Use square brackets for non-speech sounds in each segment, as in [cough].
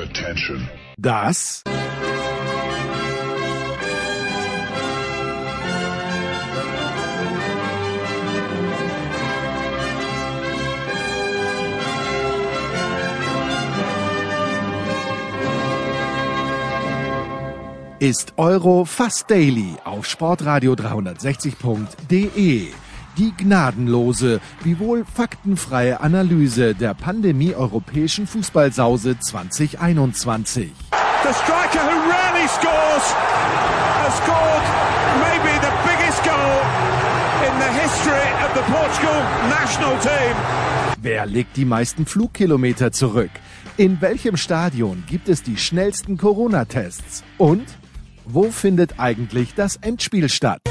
Attention. Das ist Euro Fast Daily auf Sportradio 360.de. Die gnadenlose, wiewohl faktenfreie Analyse der Pandemie europäischen Fußballsause 2021. The striker who rarely scores has scored maybe the biggest goal in the history of the Portugal national team. Wer legt die meisten Flugkilometer zurück? In welchem Stadion gibt es die schnellsten Corona-Tests? Und wo findet eigentlich das Endspiel statt?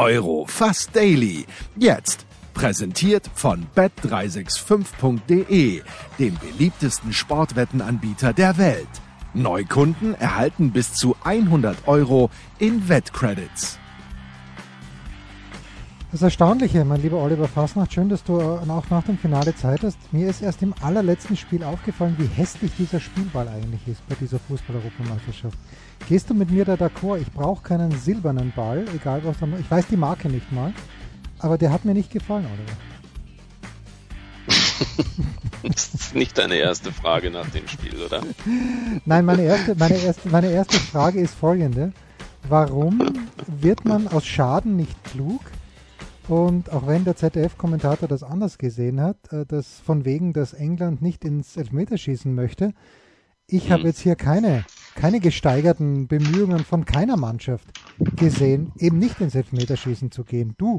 Euro Fast Daily. Jetzt präsentiert von bet365.de, dem beliebtesten Sportwettenanbieter der Welt. Neukunden erhalten bis zu 100 Euro in Wettcredits. Das Erstaunliche, mein lieber Oliver Fasnacht, schön, dass du auch nach dem Finale Zeit hast. Mir ist erst im allerletzten Spiel aufgefallen, wie hässlich dieser Spielball eigentlich ist bei dieser Fußball-Europameisterschaft. Gehst du mit mir da d'accord? Ich brauche keinen silbernen Ball, egal was da Ich weiß die Marke nicht mal, aber der hat mir nicht gefallen, Oliver. [laughs] das ist nicht deine erste Frage nach dem Spiel, oder? Nein, meine erste, meine erste, meine erste Frage ist folgende. Warum wird man aus Schaden nicht klug? Und auch wenn der ZDF-Kommentator das anders gesehen hat, äh, dass von wegen, dass England nicht ins Elfmeterschießen möchte, ich hm. habe jetzt hier keine, keine gesteigerten Bemühungen von keiner Mannschaft gesehen, eben nicht ins Elfmeterschießen zu gehen. Du?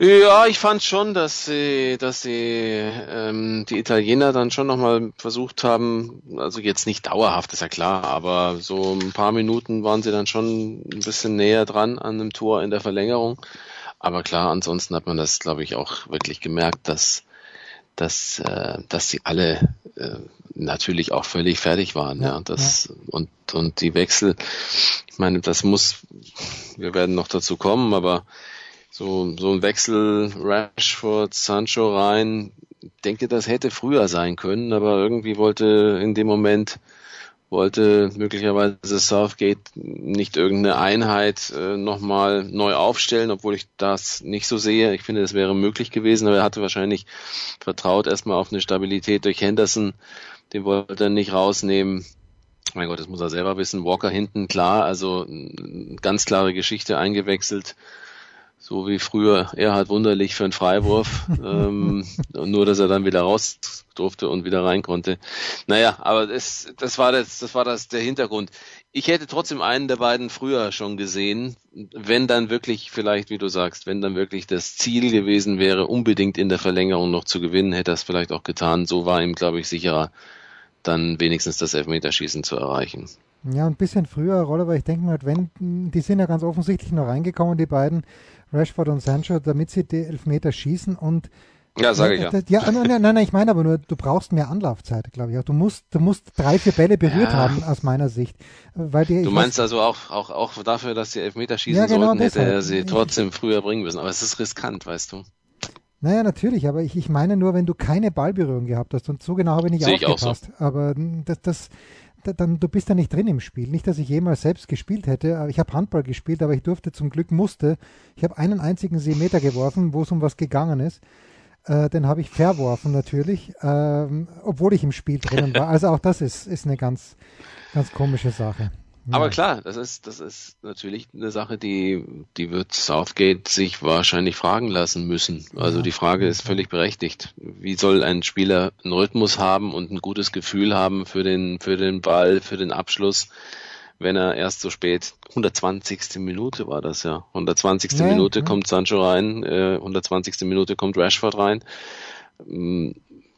Ja, ich fand schon, dass sie, dass sie ähm, die Italiener dann schon nochmal versucht haben, also jetzt nicht dauerhaft, ist ja klar, aber so ein paar Minuten waren sie dann schon ein bisschen näher dran an einem Tor in der Verlängerung. Aber klar, ansonsten hat man das, glaube ich, auch wirklich gemerkt, dass dass, äh, dass sie alle äh, natürlich auch völlig fertig waren. Ja, ja. Das. Und, und die Wechsel, ich meine, das muss, wir werden noch dazu kommen, aber so, so ein Wechsel Rashford, Sancho rein, denke, das hätte früher sein können, aber irgendwie wollte in dem Moment wollte möglicherweise Southgate nicht irgendeine Einheit äh, nochmal neu aufstellen, obwohl ich das nicht so sehe. Ich finde, das wäre möglich gewesen, aber er hatte wahrscheinlich vertraut erstmal auf eine Stabilität durch Henderson. Den wollte er nicht rausnehmen. Mein Gott, das muss er selber wissen. Walker hinten, klar, also ganz klare Geschichte eingewechselt so wie früher Erhard Wunderlich für einen Freiwurf, [laughs] ähm, nur dass er dann wieder raus durfte und wieder rein konnte. Naja, aber das, das war das, das war das der Hintergrund. Ich hätte trotzdem einen der beiden früher schon gesehen, wenn dann wirklich, vielleicht wie du sagst, wenn dann wirklich das Ziel gewesen wäre, unbedingt in der Verlängerung noch zu gewinnen, hätte er es vielleicht auch getan. So war ihm, glaube ich, sicherer, dann wenigstens das Elfmeterschießen zu erreichen. Ja, ein bisschen früher Rolle, weil ich denke mal, wenn, die sind ja ganz offensichtlich noch reingekommen, die beiden, Rashford und Sancho, damit sie die Elfmeter schießen und ja, sage ich ja. ja nein, nein, nein, ich meine aber nur, du brauchst mehr Anlaufzeit, glaube ich. Auch. Du musst, du musst drei, vier Bälle berührt ja. haben, aus meiner Sicht. Weil die, du meinst weiß, also auch, auch, auch dafür, dass sie Elfmeter schießen ja, genau sollten, hätte er sie trotzdem früher bringen müssen. Aber es ist riskant, weißt du. Naja, natürlich, aber ich, ich meine nur, wenn du keine Ballberührung gehabt hast, und so genau habe ich nicht Sehe aufgepasst. Ich auch so. Aber das, das, dann, du bist ja nicht drin im Spiel. Nicht, dass ich jemals selbst gespielt hätte. Ich habe Handball gespielt, aber ich durfte zum Glück, musste. Ich habe einen einzigen Seemeter geworfen, wo es um was gegangen ist. Äh, den habe ich verworfen natürlich, ähm, obwohl ich im Spiel drinnen war. Also auch das ist, ist eine ganz, ganz komische Sache. Aber klar, das ist, das ist natürlich eine Sache, die, die wird Southgate sich wahrscheinlich fragen lassen müssen. Also die Frage ist völlig berechtigt. Wie soll ein Spieler einen Rhythmus haben und ein gutes Gefühl haben für den, für den Ball, für den Abschluss, wenn er erst so spät, 120. Minute war das ja. 120. Ja, Minute ja. kommt Sancho rein, äh, 120. Minute kommt Rashford rein.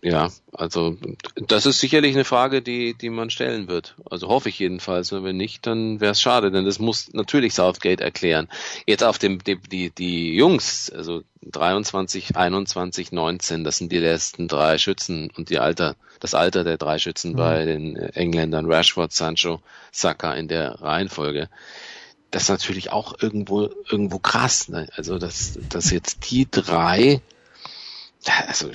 Ja, also das ist sicherlich eine Frage, die, die man stellen wird. Also hoffe ich jedenfalls. Und wenn nicht, dann wäre es schade, denn das muss natürlich Southgate erklären. Jetzt auf dem die, die, die Jungs, also 23, 21, 19, das sind die letzten drei Schützen und die Alter, das Alter der drei Schützen mhm. bei den Engländern Rashford, Sancho, Saka in der Reihenfolge das ist natürlich auch irgendwo irgendwo krass. Ne? Also dass, dass jetzt die drei, also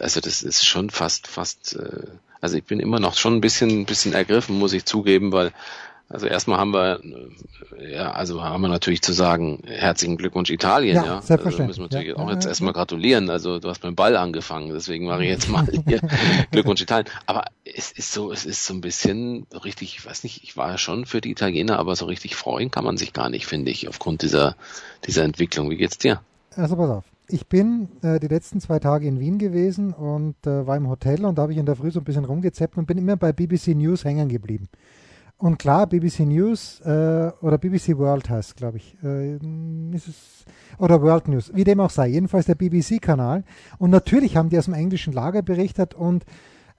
also das ist schon fast fast. Äh, also ich bin immer noch schon ein bisschen ein bisschen ergriffen, muss ich zugeben, weil also erstmal haben wir, äh, ja, also haben wir natürlich zu sagen, herzlichen Glückwunsch Italien, ja. ja. Selbstverständlich. Also müssen wir natürlich ja, auch jetzt erstmal gratulieren. Also du hast beim Ball angefangen, deswegen mache ich jetzt mal hier [laughs] Glückwunsch Italien. Aber es ist so, es ist so ein bisschen richtig, ich weiß nicht, ich war ja schon für die Italiener, aber so richtig freuen kann man sich gar nicht, finde ich, aufgrund dieser, dieser Entwicklung. Wie geht's dir? Also pass auf. Ich bin äh, die letzten zwei Tage in Wien gewesen und äh, war im Hotel und da habe ich in der Früh so ein bisschen rumgezappt und bin immer bei BBC News hängen geblieben. Und klar, BBC News äh, oder BBC World heißt, glaube ich, äh, ist es, oder World News, wie dem auch sei, jedenfalls der BBC-Kanal. Und natürlich haben die aus dem englischen Lager berichtet und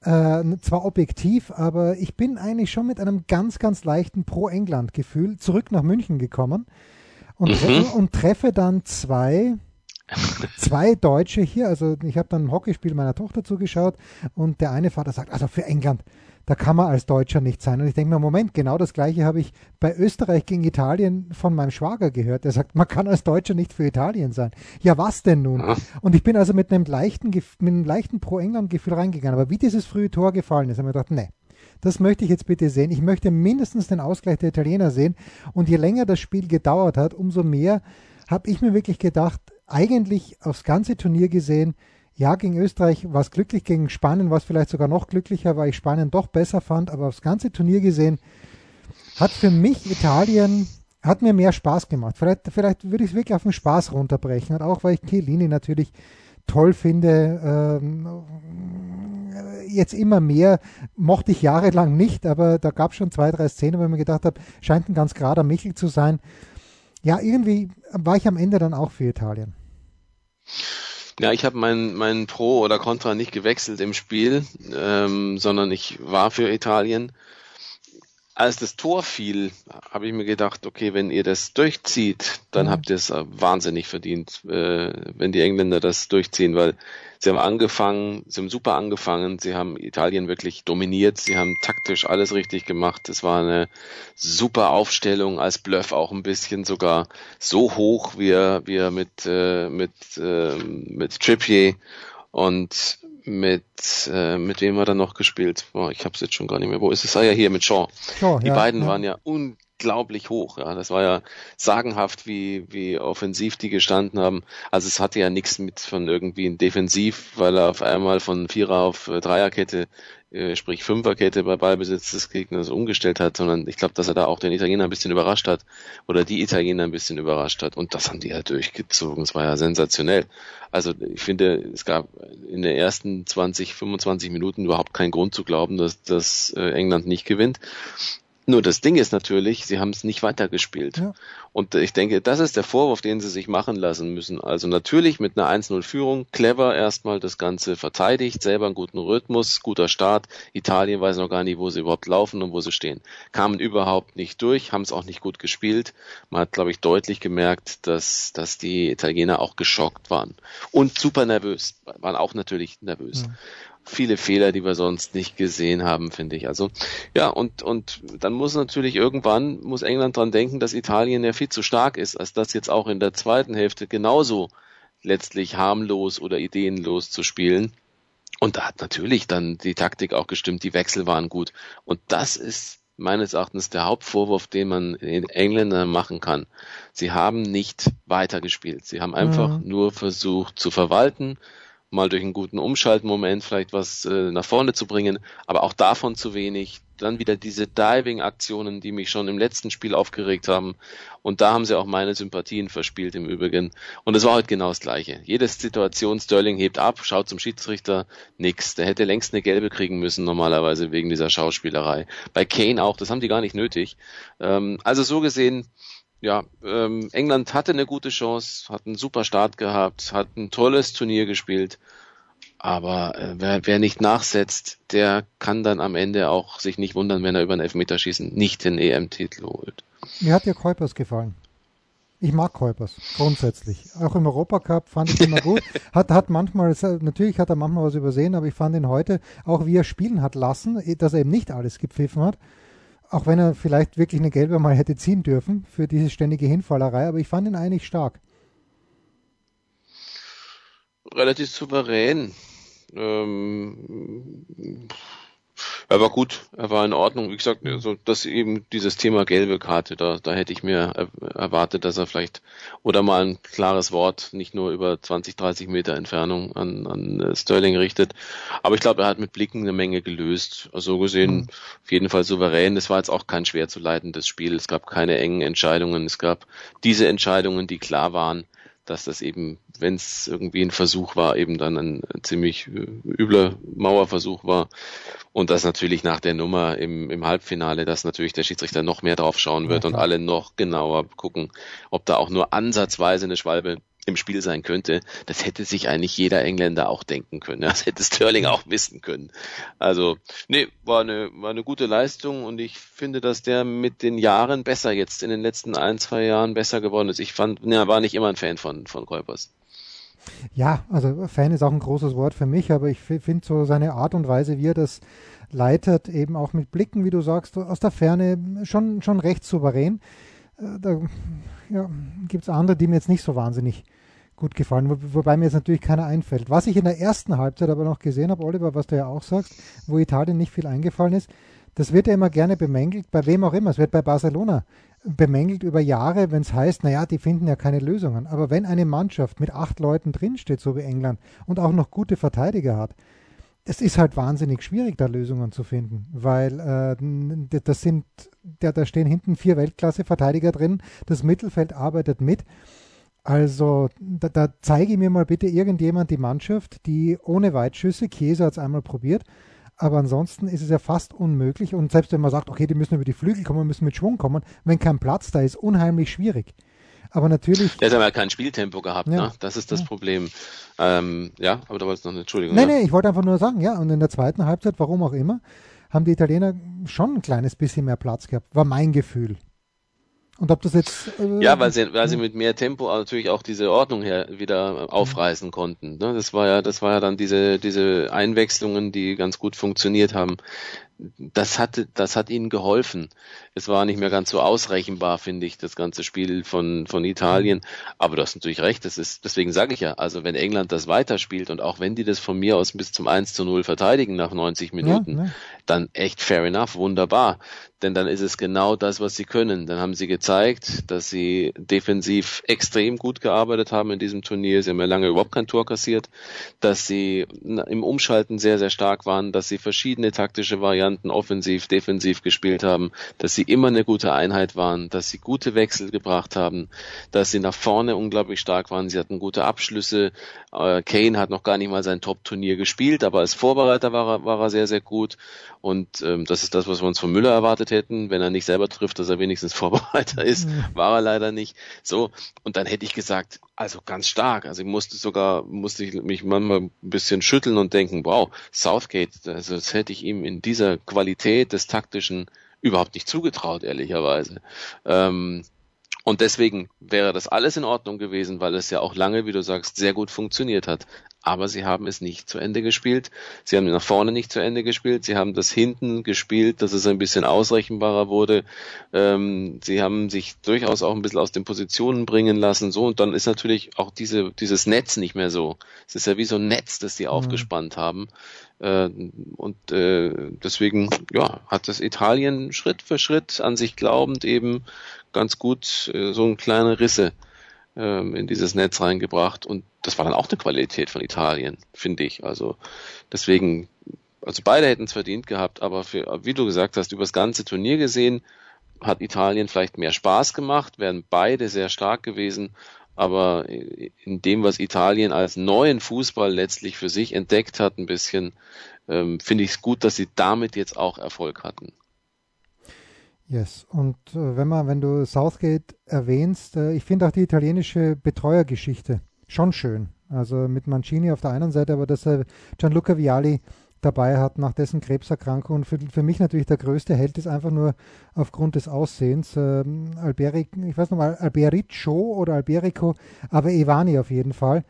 äh, zwar objektiv, aber ich bin eigentlich schon mit einem ganz, ganz leichten Pro-England-Gefühl zurück nach München gekommen und, mhm. und treffe dann zwei, zwei Deutsche hier. Also ich habe dann ein Hockeyspiel meiner Tochter zugeschaut und der eine Vater sagt, also für England, da kann man als Deutscher nicht sein. Und ich denke mir, Moment, genau das gleiche habe ich bei Österreich gegen Italien von meinem Schwager gehört. Der sagt, man kann als Deutscher nicht für Italien sein. Ja, was denn nun? Und ich bin also mit einem leichten, mit einem leichten Pro-England-Gefühl reingegangen. Aber wie dieses frühe Tor gefallen ist, habe ich gedacht, nee, das möchte ich jetzt bitte sehen. Ich möchte mindestens den Ausgleich der Italiener sehen. Und je länger das Spiel gedauert hat, umso mehr habe ich mir wirklich gedacht, eigentlich aufs ganze Turnier gesehen, ja, gegen Österreich war es glücklich, gegen Spanien war es vielleicht sogar noch glücklicher, weil ich Spanien doch besser fand, aber aufs ganze Turnier gesehen hat für mich Italien, hat mir mehr Spaß gemacht. Vielleicht, vielleicht würde ich es wirklich auf den Spaß runterbrechen und auch weil ich Chiellini natürlich toll finde, ähm, jetzt immer mehr, mochte ich jahrelang nicht, aber da gab es schon zwei, drei Szenen, wo ich mir gedacht habe, scheint ein ganz gerader Michel zu sein. Ja, irgendwie war ich am Ende dann auch für Italien. Ja, ich habe mein, mein Pro oder Contra nicht gewechselt im Spiel, ähm, sondern ich war für Italien. Als das Tor fiel, habe ich mir gedacht, okay, wenn ihr das durchzieht, dann mhm. habt ihr es wahnsinnig verdient, äh, wenn die Engländer das durchziehen, weil Sie haben angefangen, sie haben super angefangen, sie haben Italien wirklich dominiert, sie haben taktisch alles richtig gemacht. Es war eine super Aufstellung als Bluff auch ein bisschen sogar so hoch, wie er, wie er mit, äh, mit, äh, mit Trippier und mit äh, mit wem hat er noch gespielt? Boah, ich habe es jetzt schon gar nicht mehr. Wo ist es? Ah ja, hier mit Shaw. Shaw die ja, beiden ja. waren ja un unglaublich hoch. Ja, das war ja sagenhaft, wie, wie offensiv die gestanden haben. Also es hatte ja nichts mit von irgendwie ein Defensiv, weil er auf einmal von Vierer auf äh, Dreierkette, sprich Fünferkette bei Ballbesitz des Gegners umgestellt hat, sondern ich glaube, dass er da auch den Italiener ein bisschen überrascht hat oder die Italiener ein bisschen überrascht hat. Und das haben die ja durchgezogen. Es war ja sensationell. Also ich finde, es gab in den ersten 20, 25 Minuten überhaupt keinen Grund zu glauben, dass, dass äh, England nicht gewinnt. Nur das Ding ist natürlich, sie haben es nicht weitergespielt. Ja. Und ich denke, das ist der Vorwurf, den sie sich machen lassen müssen. Also natürlich mit einer 1-0-Führung, clever erstmal das Ganze verteidigt, selber einen guten Rhythmus, guter Start. Italien weiß noch gar nicht, wo sie überhaupt laufen und wo sie stehen. Kamen überhaupt nicht durch, haben es auch nicht gut gespielt. Man hat, glaube ich, deutlich gemerkt, dass, dass die Italiener auch geschockt waren. Und super nervös, waren auch natürlich nervös. Ja viele Fehler, die wir sonst nicht gesehen haben, finde ich. Also ja, und und dann muss natürlich irgendwann muss England dran denken, dass Italien ja viel zu stark ist, als das jetzt auch in der zweiten Hälfte genauso letztlich harmlos oder ideenlos zu spielen. Und da hat natürlich dann die Taktik auch gestimmt, die Wechsel waren gut. Und das ist meines Erachtens der Hauptvorwurf, den man den Engländern machen kann. Sie haben nicht weitergespielt. Sie haben einfach mhm. nur versucht zu verwalten, mal durch einen guten Umschaltmoment vielleicht was äh, nach vorne zu bringen, aber auch davon zu wenig. Dann wieder diese Diving-Aktionen, die mich schon im letzten Spiel aufgeregt haben. Und da haben sie auch meine Sympathien verspielt im Übrigen. Und es war heute genau das Gleiche. Jede Situation, Sterling hebt ab, schaut zum Schiedsrichter, nix. Der hätte längst eine gelbe kriegen müssen normalerweise wegen dieser Schauspielerei. Bei Kane auch, das haben die gar nicht nötig. Ähm, also so gesehen, ja, ähm, England hatte eine gute Chance, hat einen super Start gehabt, hat ein tolles Turnier gespielt. Aber äh, wer, wer nicht nachsetzt, der kann dann am Ende auch sich nicht wundern, wenn er über ein Elfmeterschießen nicht den EM-Titel holt. Mir hat ja Kuipers gefallen. Ich mag Kuipers, grundsätzlich. Auch im Europacup fand ich ihn immer gut. [laughs] Hat, hat manchmal, natürlich hat er manchmal was übersehen, aber ich fand ihn heute, auch wie er spielen hat lassen, dass er eben nicht alles gepfiffen hat, auch wenn er vielleicht wirklich eine gelbe mal hätte ziehen dürfen für diese ständige Hinfallerei, aber ich fand ihn eigentlich stark. Relativ souverän. Ähm, er war gut, er war in Ordnung. Wie gesagt, also das eben dieses Thema gelbe Karte, da, da hätte ich mir erwartet, dass er vielleicht oder mal ein klares Wort nicht nur über 20, 30 Meter Entfernung an, an äh, Sterling richtet. Aber ich glaube, er hat mit Blicken eine Menge gelöst. Also gesehen mhm. auf jeden Fall souverän. Es war jetzt auch kein schwer zu leitendes Spiel. Es gab keine engen Entscheidungen. Es gab diese Entscheidungen, die klar waren dass das eben, wenn es irgendwie ein Versuch war, eben dann ein ziemlich äh, übler Mauerversuch war. Und das natürlich nach der Nummer im, im Halbfinale, dass natürlich der Schiedsrichter noch mehr drauf schauen wird ja, und alle noch genauer gucken, ob da auch nur ansatzweise eine Schwalbe im Spiel sein könnte, das hätte sich eigentlich jeder Engländer auch denken können. Das hätte Sterling auch wissen können. Also, nee, war eine, war eine gute Leistung und ich finde, dass der mit den Jahren besser jetzt in den letzten ein, zwei Jahren besser geworden ist. Ich fand, ja, war nicht immer ein Fan von, von Kuipers. Ja, also Fan ist auch ein großes Wort für mich, aber ich finde so seine Art und Weise, wie er das leitet, eben auch mit Blicken, wie du sagst, aus der Ferne schon, schon recht souverän. Äh, da ja, gibt es andere, die mir jetzt nicht so wahnsinnig gut gefallen, wo, wobei mir jetzt natürlich keiner einfällt. Was ich in der ersten Halbzeit aber noch gesehen habe, Oliver, was du ja auch sagst, wo Italien nicht viel eingefallen ist, das wird ja immer gerne bemängelt, bei wem auch immer. Es wird bei Barcelona bemängelt über Jahre, wenn es heißt, naja, die finden ja keine Lösungen. Aber wenn eine Mannschaft mit acht Leuten drinsteht, so wie England, und auch noch gute Verteidiger hat, es ist halt wahnsinnig schwierig, da Lösungen zu finden, weil äh, das sind, da, da stehen hinten vier Weltklasse-Verteidiger drin, das Mittelfeld arbeitet mit. Also da, da, zeige mir mal bitte irgendjemand die Mannschaft, die ohne Weitschüsse, Chiesa hat es einmal probiert, aber ansonsten ist es ja fast unmöglich und selbst wenn man sagt, okay, die müssen über die Flügel kommen, müssen mit Schwung kommen, wenn kein Platz da ist, unheimlich schwierig. Aber natürlich. Der hat ja kein Spieltempo gehabt, ja. ne? Das ist das ja. Problem. Ähm, ja, aber da wolltest du noch eine Entschuldigung. Nee, nee, ich wollte einfach nur sagen, ja, und in der zweiten Halbzeit, warum auch immer, haben die Italiener schon ein kleines bisschen mehr Platz gehabt, war mein Gefühl. Und ob das jetzt. Äh, ja, weil sie, weil sie mit mehr Tempo natürlich auch diese Ordnung her wieder aufreißen konnten. Ne? Das war ja, das war ja dann diese, diese Einwechslungen, die ganz gut funktioniert haben das hat, das hat ihnen geholfen. Es war nicht mehr ganz so ausrechenbar, finde ich, das ganze Spiel von, von Italien. Aber du hast natürlich recht, das ist, deswegen sage ich ja, also wenn England das weiterspielt und auch wenn die das von mir aus bis zum 1 zu 0 verteidigen nach 90 Minuten, ja, ne? dann echt fair enough, wunderbar. Denn dann ist es genau das, was sie können. Dann haben sie gezeigt, dass sie defensiv extrem gut gearbeitet haben in diesem Turnier. Sie haben ja lange überhaupt kein Tor kassiert, dass sie im Umschalten sehr, sehr stark waren, dass sie verschiedene taktische Varianten Varianten offensiv, defensiv gespielt haben, dass sie immer eine gute Einheit waren, dass sie gute Wechsel gebracht haben, dass sie nach vorne unglaublich stark waren. Sie hatten gute Abschlüsse. Äh, Kane hat noch gar nicht mal sein Top-Turnier gespielt, aber als Vorbereiter war er, war er sehr, sehr gut. Und ähm, das ist das, was wir uns von Müller erwartet hätten, wenn er nicht selber trifft, dass er wenigstens [laughs] Vorbereiter ist. Mhm. War er leider nicht. So, und dann hätte ich gesagt, also ganz stark. Also ich musste sogar, musste ich mich manchmal ein bisschen schütteln und denken, wow, Southgate, also das hätte ich ihm in dieser Qualität des Taktischen überhaupt nicht zugetraut, ehrlicherweise. Ähm, und deswegen wäre das alles in Ordnung gewesen, weil es ja auch lange, wie du sagst, sehr gut funktioniert hat aber sie haben es nicht zu Ende gespielt. Sie haben nach vorne nicht zu Ende gespielt. Sie haben das hinten gespielt, dass es ein bisschen ausrechenbarer wurde. Ähm, sie haben sich durchaus auch ein bisschen aus den Positionen bringen lassen. So und dann ist natürlich auch diese dieses Netz nicht mehr so. Es ist ja wie so ein Netz, das sie mhm. aufgespannt haben. Äh, und äh, deswegen ja hat das Italien Schritt für Schritt an sich glaubend eben ganz gut äh, so ein kleine Risse ähm, in dieses Netz reingebracht und das war dann auch eine Qualität von Italien, finde ich. Also deswegen, also beide hätten es verdient gehabt, aber für, wie du gesagt hast, über das ganze Turnier gesehen, hat Italien vielleicht mehr Spaß gemacht, wären beide sehr stark gewesen, aber in dem, was Italien als neuen Fußball letztlich für sich entdeckt hat, ein bisschen, ähm, finde ich es gut, dass sie damit jetzt auch Erfolg hatten. Yes, und äh, wenn man, wenn du Southgate erwähnst, äh, ich finde auch die italienische Betreuergeschichte schon schön. Also mit Mancini auf der einen Seite, aber dass er Gianluca Viali dabei hat nach dessen Krebserkrankung. Und für, für mich natürlich der größte Held ist einfach nur aufgrund des Aussehens. Ähm, Alberic, ich weiß noch mal, Alberico oder Alberico, aber Ivani auf jeden Fall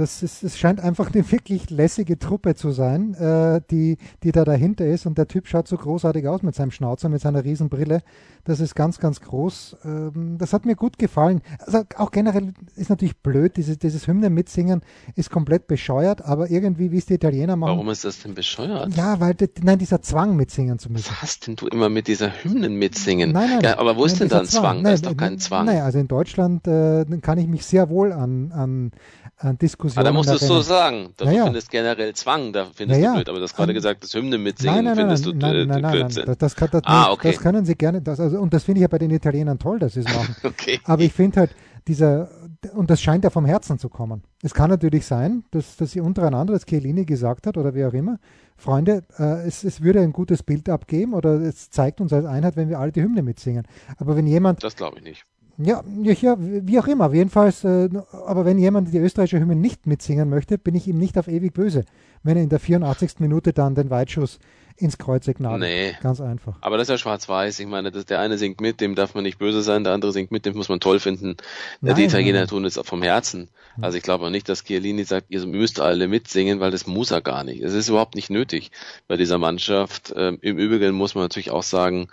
Das ist, es scheint einfach eine wirklich lässige Truppe zu sein, äh, die, die da dahinter ist. Und der Typ schaut so großartig aus mit seinem Schnauzer, mit seiner Riesenbrille. Das ist ganz, ganz groß. Ähm, das hat mir gut gefallen. Also auch generell ist natürlich blöd, dieses, dieses Hymnen mitsingen ist komplett bescheuert, aber irgendwie, wie es die Italiener machen. Warum ist das denn bescheuert? Ja, weil, nein, dieser Zwang mitsingen zu müssen. Was hast denn du immer mit dieser Hymnen mitsingen? Nein, nein. Ja, aber wo ist nein, denn da ein Zwang? Zwang? Da ist doch kein Zwang. Nein, also in Deutschland äh, kann ich mich sehr wohl an, an an Diskussionen. Aber da musst du es so sagen. Du naja. findest generell Zwang, da findest naja. du blöd. Aber du hast gerade gesagt, das Hymne mitsingen nein, nein, findest nein, du nein, äh, nein, nein, Blödsinn. nein, das, das, das, ah, okay. das können sie gerne. Das, also, und das finde ich ja bei den Italienern toll, dass sie es machen. [laughs] okay. Aber ich finde halt, dieser, und das scheint ja vom Herzen zu kommen. Es kann natürlich sein, dass, dass sie untereinander, das Chiellini gesagt hat oder wie auch immer, Freunde, äh, es, es würde ein gutes Bild abgeben oder es zeigt uns als Einheit, wenn wir alle die Hymne mitsingen. Aber wenn jemand. Das glaube ich nicht. Ja, ja, wie auch immer. Jedenfalls, äh, aber wenn jemand die österreichische Hymne nicht mitsingen möchte, bin ich ihm nicht auf ewig böse, wenn er in der 84. Minute dann den Weitschuss ins Kreuzeck nagelt. Nee. Ganz einfach. Aber das ist ja schwarz-weiß. Ich meine, das, der eine singt mit, dem darf man nicht böse sein, der andere singt mit, dem muss man toll finden. Nein, die Italiener nein. tun es vom Herzen. Also ich glaube auch nicht, dass Chiellini sagt, ihr müsst alle mitsingen, weil das muss er gar nicht. Es ist überhaupt nicht nötig bei dieser Mannschaft. Ähm, Im Übrigen muss man natürlich auch sagen,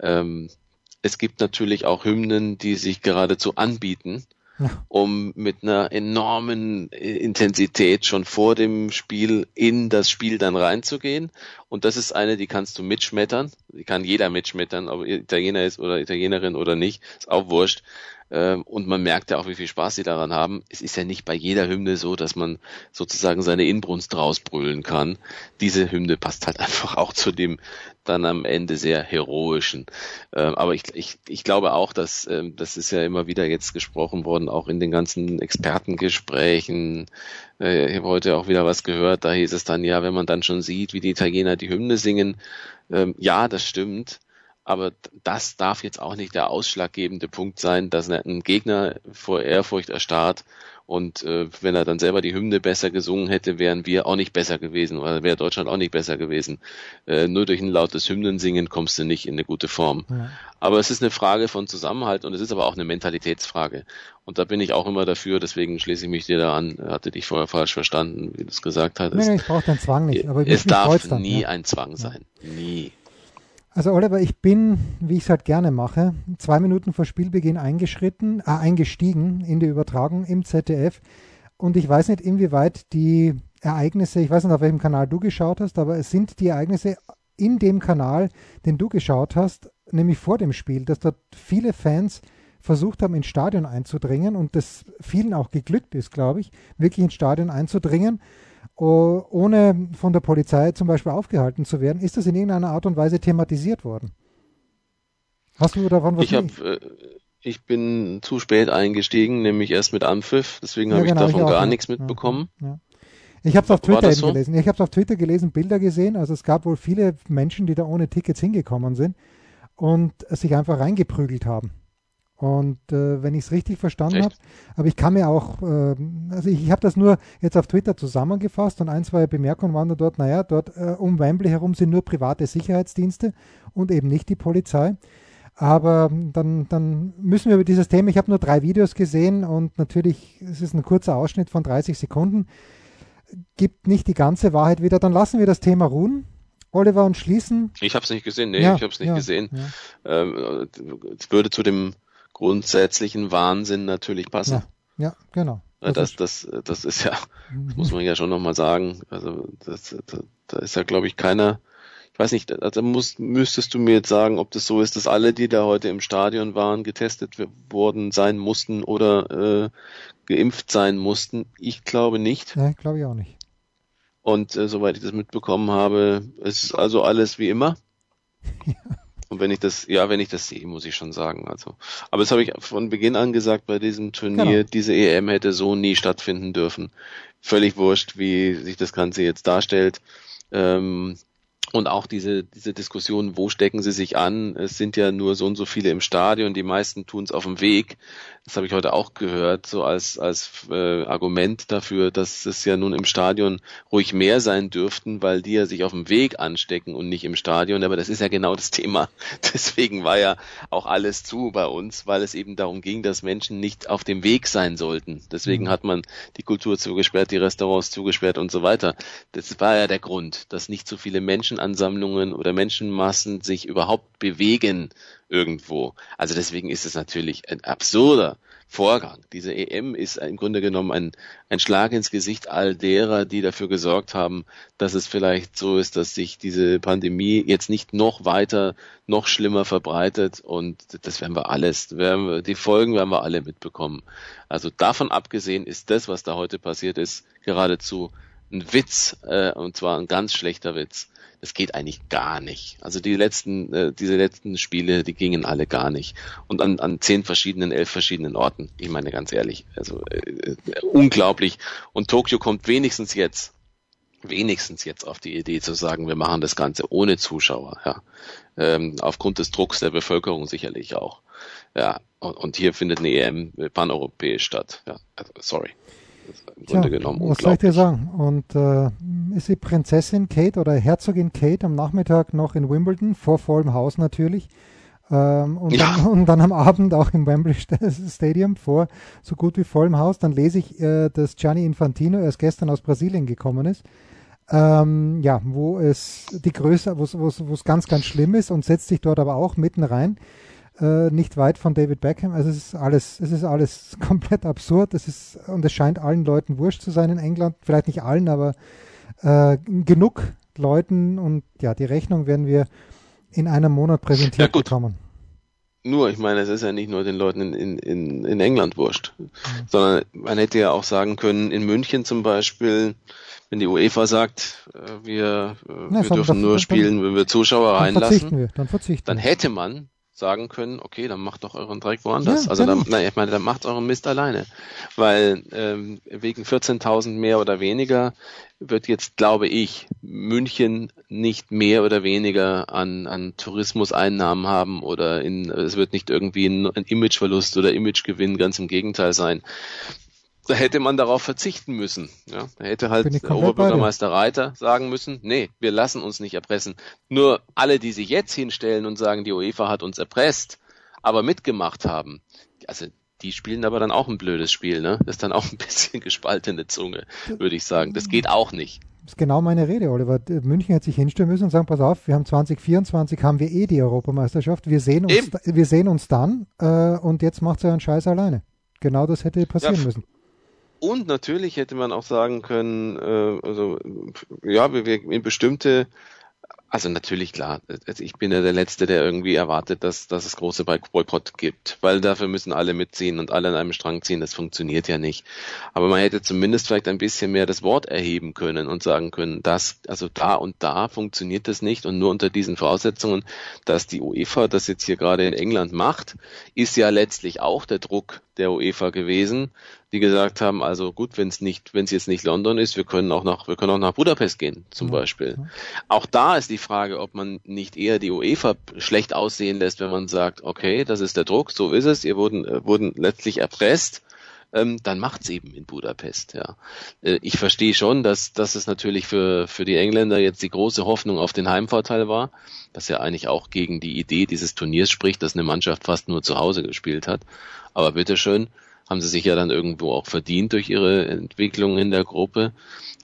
ähm, es gibt natürlich auch Hymnen, die sich geradezu anbieten, Ja. um mit einer enormen äh, Intensität schon vor dem Spiel in das Spiel dann reinzugehen. Und das ist eine, die kannst du mitschmettern. Die kann jeder mitschmettern, ob Italiener ist oder Italienerin oder nicht, ist auch wurscht. Ähm, Und man merkt ja auch, wie viel Spaß sie daran haben. Es ist ja nicht bei jeder Hymne so, dass man sozusagen seine Inbrunst rausbrüllen kann. Diese Hymne passt halt [laughs] einfach auch zu dem dann am Ende sehr heroischen. Ähm, Aber ich, ich, ich glaube auch, dass ähm, das ist ja immer wieder jetzt gesprochen worden, auch in den ganzen Expertengesprächen. Äh, Ich habe heute auch wieder was gehört, da hieß es dann, ja, wenn man dann schon sieht, wie die Italiener die Hymne singen, ja, das stimmt. Aber das darf jetzt auch nicht der ausschlaggebende Punkt sein, dass ein Gegner vor Ehrfurcht erstarrt und äh, wenn er dann selber die Hymne besser gesungen hätte, wären wir auch nicht besser gewesen oder wäre Deutschland auch nicht besser gewesen. Äh, nur durch ein lautes Hymnensingen kommst du nicht in eine gute Form. Ja. Aber es ist eine Frage von Zusammenhalt und es ist aber auch eine Mentalitätsfrage. Und da bin ich auch immer dafür, deswegen schließe ich mich dir da an. Hatte dich vorher falsch verstanden, wie du es gesagt hattest. Nee, nee, ich brauche den Zwang nicht. Aber es darf dann, nie ja. ein Zwang sein. Nie. Also Oliver, ich bin, wie ich es halt gerne mache, zwei Minuten vor Spielbeginn eingeschritten, äh, eingestiegen in die Übertragung im ZDF. Und ich weiß nicht, inwieweit die Ereignisse, ich weiß nicht, auf welchem Kanal du geschaut hast, aber es sind die Ereignisse in dem Kanal, den du geschaut hast, nämlich vor dem Spiel, dass dort viele Fans versucht haben, ins Stadion einzudringen und das vielen auch geglückt ist, glaube ich, wirklich ins Stadion einzudringen, ohne von der Polizei zum Beispiel aufgehalten zu werden. Ist das in irgendeiner Art und Weise thematisiert worden? Hast du davon was Ich habe äh, ich bin zu spät eingestiegen, nämlich erst mit Anpfiff, deswegen habe genau, ich davon auch, gar ja. nichts mitbekommen. Ja, ja. Ich habe es auf Twitter so? gelesen. Ich habe es auf Twitter gelesen, Bilder gesehen. Also es gab wohl viele Menschen, die da ohne Tickets hingekommen sind und sich einfach reingeprügelt haben. Und äh, wenn ich es richtig verstanden habe, aber ich kann mir auch, äh, also ich, ich habe das nur jetzt auf Twitter zusammengefasst und ein, zwei Bemerkungen waren da dort, naja, dort äh, um Wembley herum sind nur private Sicherheitsdienste und eben nicht die Polizei. Aber dann, dann müssen wir über dieses Thema, ich habe nur drei Videos gesehen und natürlich, es ist ein kurzer Ausschnitt von 30 Sekunden, gibt nicht die ganze Wahrheit wieder. Dann lassen wir das Thema ruhen, Oliver, und schließen. Ich habe es nicht gesehen, nee, Ja, ich habe es nicht ja, gesehen. Ja, Ähm, es würde zu dem grundsätzlichen Wahnsinn natürlich passen. ja, ja genau. Ja, Das Das, das, das ist ja, das Mhm. muss man ja schon nochmal sagen. Also das, da, da ist ja, glaube ich, keiner. Ich weiß nicht, also muss, müsstest du mir jetzt sagen, ob das so ist, dass alle, die da heute im Stadion waren, getestet worden sein mussten oder äh, geimpft sein mussten. Ich glaube nicht. Nee, glaube ich auch nicht. Und äh, soweit ich das mitbekommen habe, es ist also alles wie immer. [laughs] Und wenn ich das, ja, wenn ich das sehe, muss ich schon sagen. Also, aber das habe ich von Beginn an gesagt bei diesem Turnier. Genau. Diese EM hätte so nie stattfinden dürfen. Völlig wurscht, wie sich das Ganze jetzt darstellt. Ähm, und auch diese, diese Diskussion, wo stecken sie sich an? Es sind ja nur so und so viele im Stadion, die meisten tun es auf dem Weg. Das habe ich heute auch gehört, so als, als äh, Argument dafür, dass es ja nun im Stadion ruhig mehr sein dürften, weil die ja sich auf dem Weg anstecken und nicht im Stadion. Aber das ist ja genau das Thema. [laughs] Deswegen war ja auch alles zu bei uns, weil es eben darum ging, dass Menschen nicht auf dem Weg sein sollten. Deswegen mhm. hat man die Kultur zugesperrt, die Restaurants zugesperrt und so weiter. Das war ja der Grund, dass nicht so viele Menschenansammlungen oder Menschenmassen sich überhaupt bewegen irgendwo. Also deswegen ist es natürlich ein absurder Vorgang. Diese EM ist im Grunde genommen ein, ein Schlag ins Gesicht all derer, die dafür gesorgt haben, dass es vielleicht so ist, dass sich diese Pandemie jetzt nicht noch weiter, noch schlimmer verbreitet und das werden wir alles, werden wir, die Folgen werden wir alle mitbekommen. Also davon abgesehen ist das, was da heute passiert ist, geradezu ein Witz, äh, und zwar ein ganz schlechter Witz es geht eigentlich gar nicht. Also die letzten, äh, diese letzten Spiele, die gingen alle gar nicht. Und an, an zehn verschiedenen, elf verschiedenen Orten. Ich meine ganz ehrlich, also äh, äh, unglaublich. Und Tokio kommt wenigstens jetzt, wenigstens jetzt auf die Idee zu sagen, wir machen das Ganze ohne Zuschauer. Ja, ähm, aufgrund des Drucks der Bevölkerung sicherlich auch. Ja, und, und hier findet eine EM paneuropäisch statt. Ja, also, sorry im Grunde Tja, genommen. Was soll ich dir sagen? Und äh, ist die Prinzessin Kate oder Herzogin Kate am Nachmittag noch in Wimbledon, vor vollem Haus natürlich. Ähm, und, ja. dann, [laughs] und, dann, am Abend auch im Wembley Stadium vor so gut wie vollem Haus. Dann lese ich, äh, dass Gianni Infantino erst gestern aus Brasilien gekommen ist. Ähm, ja, wo es die Größe, wo es ganz, ganz schlimm ist und setzt sich dort aber auch mitten rein äh, nicht weit von David Beckham. Also es ist alles, es ist alles [laughs] komplett absurd. Es ist, und es scheint allen Leuten wurscht zu sein in England. Vielleicht nicht allen, aber äh, genug Leuten und ja, die Rechnung werden wir in einem Monat präsentiert ja, bekommen. Nur, ich meine, es ist ja nicht nur den Leuten in, in, in England wurscht, mhm. sondern man hätte ja auch sagen können, in München zum Beispiel, wenn die UEFA sagt, äh, wir, äh, ja, wir dürfen nur spielen, wenn wir Zuschauer dann reinlassen, wir, dann, dann hätte man sagen können, okay, dann macht doch euren Dreck woanders. Ja, also dann, nein, ich meine, dann macht euren Mist alleine. Weil ähm, wegen 14.000 mehr oder weniger wird jetzt, glaube ich, München nicht mehr oder weniger an, an Tourismuseinnahmen haben oder in, es wird nicht irgendwie ein, ein Imageverlust oder Imagegewinn, ganz im Gegenteil sein da hätte man darauf verzichten müssen. Ja, da hätte halt der Oberbürgermeister Reiter sagen müssen, nee, wir lassen uns nicht erpressen. Nur alle, die sich jetzt hinstellen und sagen, die UEFA hat uns erpresst, aber mitgemacht haben, also die spielen aber dann auch ein blödes Spiel, ne? Das ist dann auch ein [laughs] bisschen gespaltene Zunge, würde ich sagen. Das geht auch nicht. Das ist genau meine Rede, Oliver. München hätte sich hinstellen müssen und sagen, pass auf, wir haben 2024, haben wir eh die Europameisterschaft, wir sehen uns, wir sehen uns dann äh, und jetzt macht sie einen Scheiß alleine. Genau das hätte passieren ja, müssen. Und natürlich hätte man auch sagen können, äh, also ja, wir, wir in bestimmte also natürlich klar, also ich bin ja der Letzte, der irgendwie erwartet, dass, dass es große Boykott gibt, weil dafür müssen alle mitziehen und alle an einem Strang ziehen, das funktioniert ja nicht. Aber man hätte zumindest vielleicht ein bisschen mehr das Wort erheben können und sagen können, dass, also da und da funktioniert das nicht und nur unter diesen Voraussetzungen, dass die UEFA das jetzt hier gerade in England macht, ist ja letztlich auch der Druck der UEFA gewesen, die gesagt haben, also gut, wenn es nicht, wenn es jetzt nicht London ist, wir können auch nach, wir können auch nach Budapest gehen, zum ja, Beispiel. Ja. Auch da ist die Frage, ob man nicht eher die UEFA schlecht aussehen lässt, wenn man sagt, okay, das ist der Druck, so ist es, ihr wurden, äh, wurden letztlich erpresst, ähm, dann macht's eben in Budapest, ja. Äh, ich verstehe schon, dass, dass es natürlich für, für die Engländer jetzt die große Hoffnung auf den Heimvorteil war, was ja eigentlich auch gegen die Idee dieses Turniers spricht, dass eine Mannschaft fast nur zu Hause gespielt hat. Aber bitteschön, haben sie sich ja dann irgendwo auch verdient durch ihre Entwicklung in der Gruppe.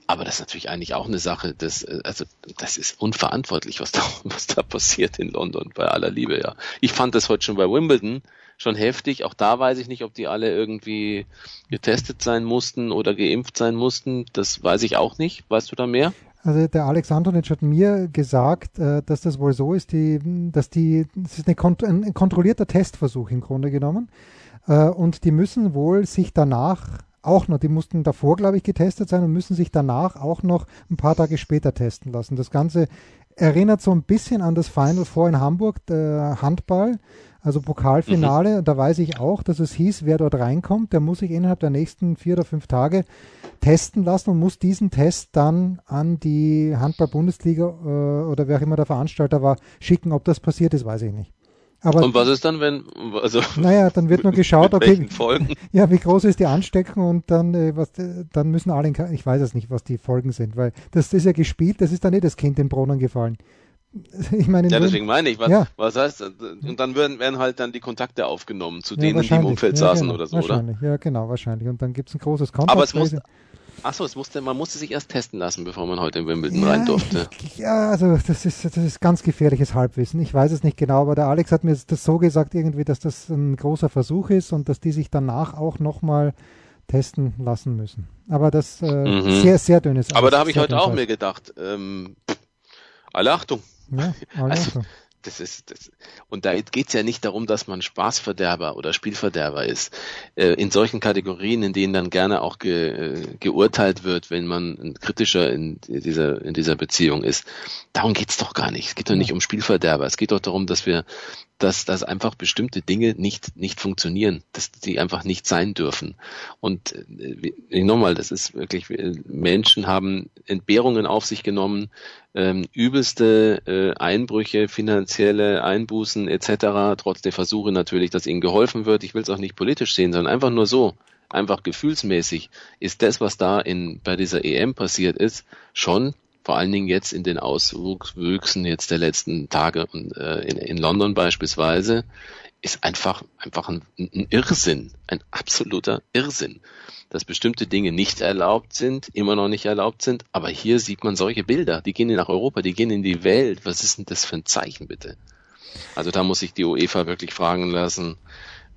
Aber das ist natürlich eigentlich auch eine Sache, das, also, das ist unverantwortlich, was da, [laughs] was da passiert in London, bei aller Liebe, ja. Ich fand das heute schon bei Wimbledon schon heftig. Auch da weiß ich nicht, ob die alle irgendwie getestet sein mussten oder geimpft sein mussten. Das weiß ich auch nicht. Weißt du da mehr? Also der Alex Antonitsch hat mir gesagt, äh, dass das wohl so ist, die, dass die, das ist eine, ein kontrollierter Testversuch im Grunde genommen. Äh, und die müssen wohl sich danach auch noch, die mussten davor, glaube ich, getestet sein und müssen sich danach auch noch ein paar Tage später testen lassen. Das Ganze erinnert so ein bisschen an das Final Four in Hamburg, der Handball, also Pokalfinale. Mhm. Da weiß ich auch, dass es hieß, wer dort reinkommt, der muss sich innerhalb der nächsten vier oder fünf Tage testen lassen und muss diesen Test dann an die Handball-Bundesliga äh, oder wer auch immer der Veranstalter war, schicken. Ob das passiert ist, weiß ich nicht. Aber, und was ist dann, wenn, also, naja, dann wird nur geschaut, okay, [laughs] ja, wie groß ist die Ansteckung und dann, äh, was, dann müssen alle, in, ich weiß es nicht, was die Folgen sind, weil das ist ja gespielt, das ist dann nicht das Kind in den Brunnen gefallen. [laughs] Ich meine, ja, deswegen meine ich, was, ja. was heißt, und dann werden, werden halt dann die Kontakte aufgenommen zu denen, die im Umfeld ja, saßen genau, oder so, wahrscheinlich. oder? Ja, genau, wahrscheinlich. Und dann gibt es ein großes Kontakt. Aber es muss, Achso, es musste, man musste sich erst testen lassen, bevor man heute in Wimbledon ja, rein durfte. Ja, also das ist, das ist ganz gefährliches Halbwissen. Ich weiß es nicht genau, aber der Alex hat mir das so gesagt irgendwie, dass das ein großer Versuch ist und dass die sich danach auch nochmal testen lassen müssen. Aber das äh, mhm. sehr, sehr dünnes Aber da habe ich heute auch mir gedacht, ähm, alle Achtung. Ja, alle also, Achtung das ist, das, und da geht's ja nicht darum, dass man Spaßverderber oder Spielverderber ist. Äh, in solchen Kategorien, in denen dann gerne auch ge, äh, geurteilt wird, wenn man kritischer in dieser, in dieser Beziehung ist. Darum geht's doch gar nicht. Es geht doch nicht um Spielverderber. Es geht doch darum, dass wir, dass, dass einfach bestimmte Dinge nicht, nicht funktionieren, dass die einfach nicht sein dürfen. Und äh, nochmal, das ist wirklich, Menschen haben Entbehrungen auf sich genommen, ähm, übelste äh, Einbrüche, finanzielle Einbußen etc., trotz der Versuche natürlich, dass ihnen geholfen wird. Ich will es auch nicht politisch sehen, sondern einfach nur so, einfach gefühlsmäßig ist das, was da in bei dieser EM passiert ist, schon vor allen Dingen jetzt in den Auswüchsen jetzt der letzten Tage und äh, in, in London beispielsweise, ist einfach einfach ein, ein Irrsinn, ein absoluter Irrsinn dass bestimmte Dinge nicht erlaubt sind, immer noch nicht erlaubt sind. Aber hier sieht man solche Bilder, die gehen nach Europa, die gehen in die Welt. Was ist denn das für ein Zeichen, bitte? Also da muss sich die UEFA wirklich fragen lassen,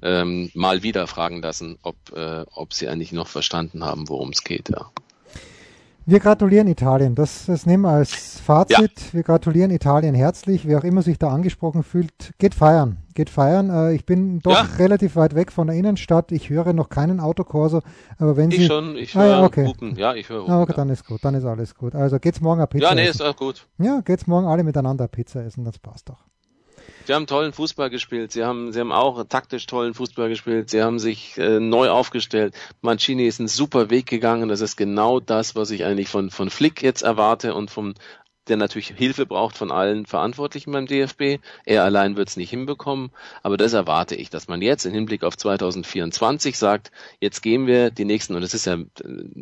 ähm, mal wieder fragen lassen, ob, äh, ob sie eigentlich noch verstanden haben, worum es geht. Ja. Wir gratulieren Italien. Das, das nehmen wir als Fazit. Ja. Wir gratulieren Italien herzlich. Wer auch immer sich da angesprochen fühlt, geht feiern. Geht feiern. Äh, ich bin doch ja. relativ weit weg von der Innenstadt. Ich höre noch keinen Autokorso. Aber wenn ich Sie. schon. Ich höre ah, ja, okay. Hupen. Ja, ich höre Hupen, ah, okay, dann ist gut. Dann ist alles gut. Also geht's morgen eine Pizza Ja, nee, essen. ist auch gut. Ja, geht's morgen alle miteinander Pizza essen. Das passt doch. Sie haben tollen Fußball gespielt. Sie haben, sie haben auch taktisch tollen Fußball gespielt. Sie haben sich äh, neu aufgestellt. Mancini ist einen super Weg gegangen. Das ist genau das, was ich eigentlich von, von Flick jetzt erwarte und vom der natürlich Hilfe braucht von allen Verantwortlichen beim DFB. Er allein wird es nicht hinbekommen, aber das erwarte ich, dass man jetzt im Hinblick auf 2024 sagt, jetzt gehen wir die nächsten, und das ist ja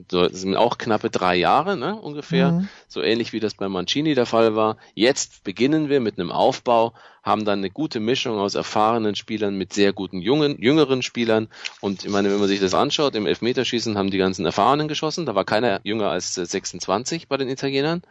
das sind auch knappe drei Jahre ne, ungefähr, mhm. so ähnlich wie das bei Mancini der Fall war. Jetzt beginnen wir mit einem Aufbau, haben dann eine gute Mischung aus erfahrenen Spielern mit sehr guten jungen, jüngeren Spielern. Und ich meine, wenn man sich das anschaut, im Elfmeterschießen haben die ganzen Erfahrenen geschossen, da war keiner jünger als 26 bei den Italienern.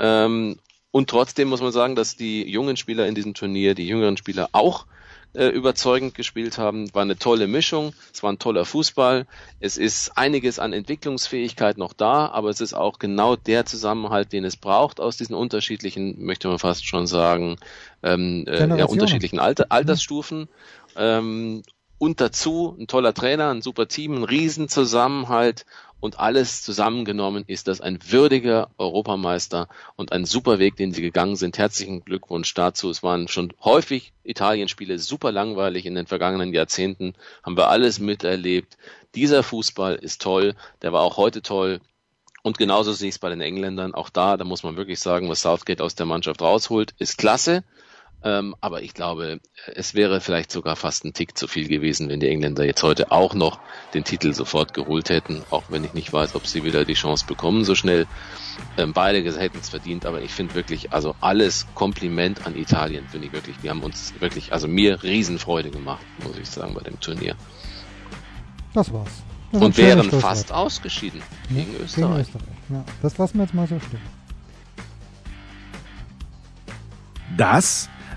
Ähm, und trotzdem muss man sagen, dass die jungen Spieler in diesem Turnier, die jüngeren Spieler auch äh, überzeugend gespielt haben. War eine tolle Mischung, es war ein toller Fußball. Es ist einiges an Entwicklungsfähigkeit noch da, aber es ist auch genau der Zusammenhalt, den es braucht aus diesen unterschiedlichen, möchte man fast schon sagen, ähm, äh, ja, unterschiedlichen Alter, Altersstufen. Ähm, und dazu ein toller Trainer, ein super Team, ein Riesenzusammenhalt und alles zusammengenommen ist das ein würdiger Europameister und ein super Weg, den sie gegangen sind. Herzlichen Glückwunsch dazu. Es waren schon häufig Italienspiele super langweilig in den vergangenen Jahrzehnten. Haben wir alles miterlebt. Dieser Fußball ist toll. Der war auch heute toll. Und genauso sehe ich es bei den Engländern. Auch da, da muss man wirklich sagen, was Southgate aus der Mannschaft rausholt, ist klasse. Ähm, aber ich glaube, es wäre vielleicht sogar fast ein Tick zu viel gewesen, wenn die Engländer jetzt heute auch noch den Titel sofort geholt hätten, auch wenn ich nicht weiß, ob sie wieder die Chance bekommen so schnell. Ähm, beide hätten es verdient, aber ich finde wirklich, also alles Kompliment an Italien, finde ich wirklich. Wir haben uns wirklich, also mir Riesenfreude gemacht, muss ich sagen, bei dem Turnier. Das war's. Das Und wären fast ausgeschieden ja, gegen Österreich. Gegen Österreich. Ja, das lassen wir jetzt mal so stehen. Das